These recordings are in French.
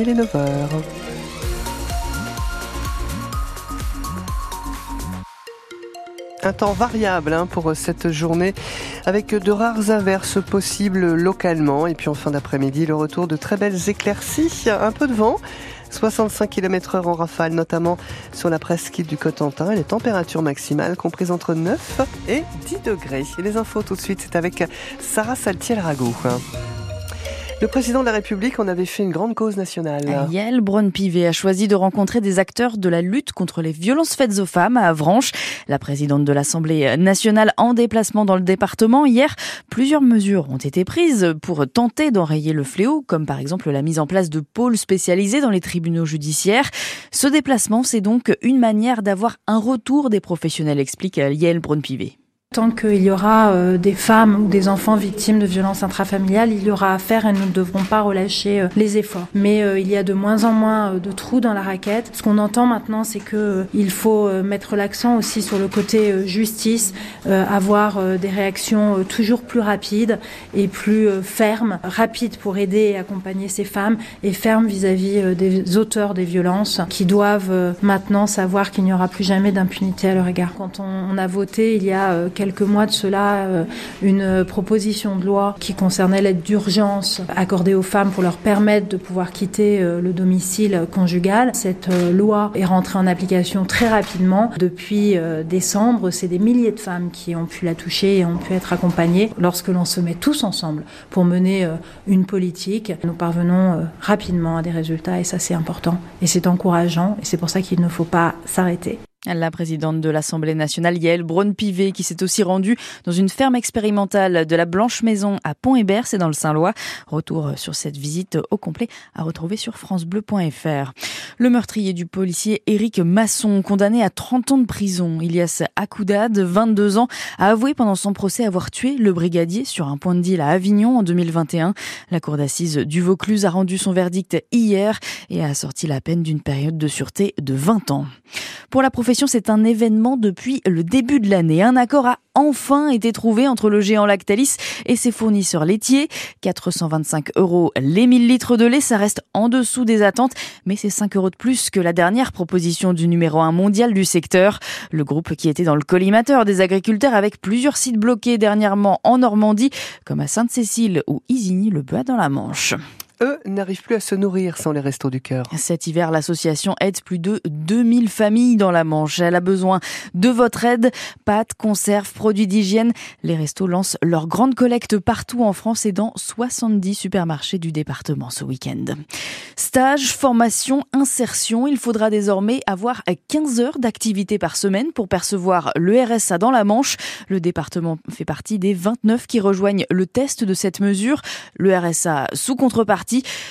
Il est 9h. Un temps variable hein, pour cette journée avec de rares averses possibles localement et puis en fin d'après-midi le retour de très belles éclaircies, un peu de vent. 65 km heure en rafale, notamment sur la presqu'île du Cotentin et les températures maximales comprises entre 9 et 10 degrés. Et les infos tout de suite, c'est avec Sarah Saltiel-Rago. Le président de la République en avait fait une grande cause nationale. Yael Braun-Pivet a choisi de rencontrer des acteurs de la lutte contre les violences faites aux femmes à Avranches. La présidente de l'Assemblée nationale en déplacement dans le département hier, plusieurs mesures ont été prises pour tenter d'enrayer le fléau, comme par exemple la mise en place de pôles spécialisés dans les tribunaux judiciaires. Ce déplacement, c'est donc une manière d'avoir un retour des professionnels, explique Yael Braun-Pivet. Tant qu'il y aura euh, des femmes ou des enfants victimes de violences intrafamiliales, il y aura à faire et nous ne devrons pas relâcher euh, les efforts. Mais euh, il y a de moins en moins de trous dans la raquette. Ce qu'on entend maintenant, c'est que il faut mettre l'accent aussi sur le côté justice, avoir des réactions toujours plus rapides et plus fermes, rapides pour aider et accompagner ces femmes et fermes vis-à-vis des auteurs des violences qui doivent maintenant savoir qu'il n'y aura plus jamais d'impunité à leur égard. Quand on, a voté il y a quelques quelques mois de cela euh, une proposition de loi qui concernait l'aide d'urgence accordée aux femmes pour leur permettre de pouvoir quitter euh, le domicile conjugal. Cette euh, loi est rentrée en application très rapidement. Depuis décembre, c'est des milliers de femmes qui ont pu la toucher et ont pu être accompagnées. Lorsque l'on se met tous ensemble pour mener une politique, nous parvenons rapidement à des résultats et ça c'est important et c'est encourageant et c'est pour ça qu'il ne faut pas s'arrêter. La présidente de l'Assemblée nationale, Yael Braun-Pivet, qui s'est aussi rendue dans une ferme expérimentale de la Blanche Maison à Pont-Hébert, c'est dans le Saint-Lois. Retour sur cette visite au complet à retrouver sur francebleu.fr. Le meurtrier du policier Éric Masson, condamné à 30 ans de prison. Ilias Akoudad, 22 ans, a avoué pendant son procès avoir tué le brigadier sur un point de deal à Avignon en 2021. La cour d'assises du Vaucluse a rendu son verdict hier et a assorti la peine d'une période de sûreté de 20 ans. Pour la profession, c'est un événement depuis le début de l'année. Un accord a enfin été trouvé entre le géant Lactalis et ses fournisseurs laitiers. 425 euros les 1000 litres de lait, ça reste en dessous des attentes, mais c'est 5 euros de plus que la dernière proposition du numéro 1 mondial du secteur. Le groupe qui était dans le collimateur des agriculteurs avec plusieurs sites bloqués dernièrement en Normandie, comme à Sainte-Cécile ou Isigny-le-Bois dans la Manche eux, n'arrivent plus à se nourrir sans les restos du cœur. Cet hiver, l'association aide plus de 2000 familles dans la Manche. Elle a besoin de votre aide. Pâtes, conserves, produits d'hygiène. Les restos lancent leur grande collecte partout en France et dans 70 supermarchés du département ce week-end. Stage, formation, insertion. Il faudra désormais avoir 15 heures d'activité par semaine pour percevoir le RSA dans la Manche. Le département fait partie des 29 qui rejoignent le test de cette mesure. Le RSA sous contrepartie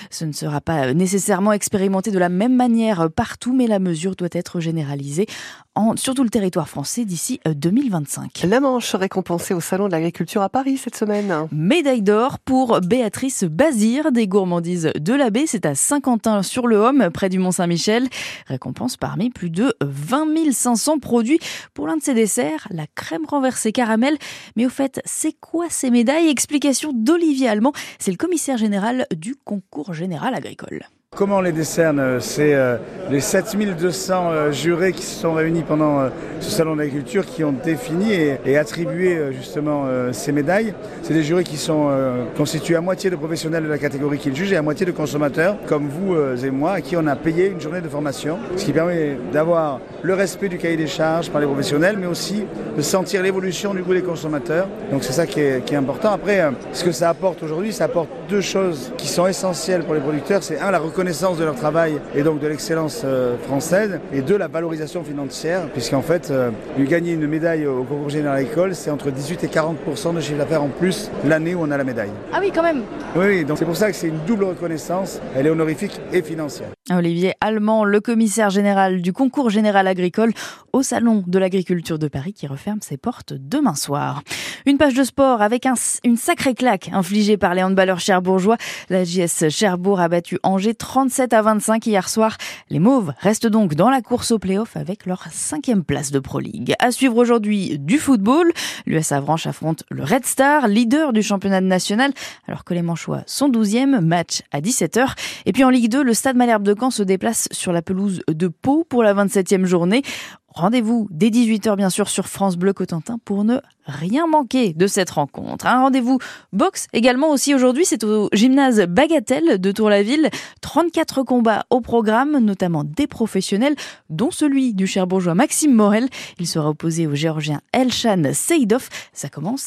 ce ne sera pas nécessairement expérimenté de la même manière partout, mais la mesure doit être généralisée en, sur tout le territoire français d'ici 2025. Euh, la Manche récompensée au Salon de l'Agriculture à Paris cette semaine. Médaille d'or pour Béatrice Bazir des gourmandises de la baie. C'est à Saint-Quentin-sur-le-Homme, près du Mont-Saint-Michel. Récompense parmi plus de 20 500 produits pour l'un de ses desserts, la crème renversée caramel. Mais au fait, c'est quoi ces médailles? Explication d'Olivier Allemand. C'est le commissaire général du concours général agricole. Comment on les décerne C'est euh, les 7200 euh, jurés qui se sont réunis pendant euh, ce salon d'agriculture qui ont défini et, attribué justement ces médailles. C'est des jurés qui sont constitués à moitié de professionnels de la catégorie qu'ils jugent et à moitié de consommateurs, comme vous et moi, à qui on a payé une journée de formation, ce qui permet d'avoir le respect du cahier des charges par les professionnels, mais aussi de sentir l'évolution du goût des consommateurs. Donc c'est ça qui est, qui est, important. Après, ce que ça apporte aujourd'hui, ça apporte deux choses qui sont essentielles pour les producteurs. C'est un, la reconnaissance reconnaissance de leur travail et donc de l'excellence euh, française et de la valorisation financière, puisqu'en fait, euh, gagner une médaille au concours général agricole, c'est entre 18 et 40 de chiffre d'affaires en plus l'année où on a la médaille. Ah oui, quand même Oui, donc c'est pour ça que c'est une double reconnaissance. Elle est honorifique et financière. Olivier Allemand, le commissaire général du concours général agricole au Salon de l'agriculture de Paris qui referme ses portes demain soir. Une page de sport avec un, une sacrée claque infligée par les handballeurs cherbourgeois. La JS Cherbourg a battu Angers 37 à 25 hier soir. Les Mauves restent donc dans la course au play-off avec leur cinquième place de Pro League. À suivre aujourd'hui du football. L'US Avranches affronte le Red Star, leader du championnat national, alors que les Manchois sont 12e, match à 17h. Et puis en Ligue 2, le Stade Malherbe de Caen se déplace sur la pelouse de Pau pour la 27e journée. Rendez-vous dès 18h bien sûr sur France Bleu Cotentin pour ne rien manquer de cette rencontre. Un rendez-vous boxe également aussi aujourd'hui, c'est au gymnase Bagatelle de Tour-la-Ville. 34 combats au programme, notamment des professionnels, dont celui du cher bourgeois Maxime Morel. Il sera opposé au géorgien Elshan Seidov. Ça commence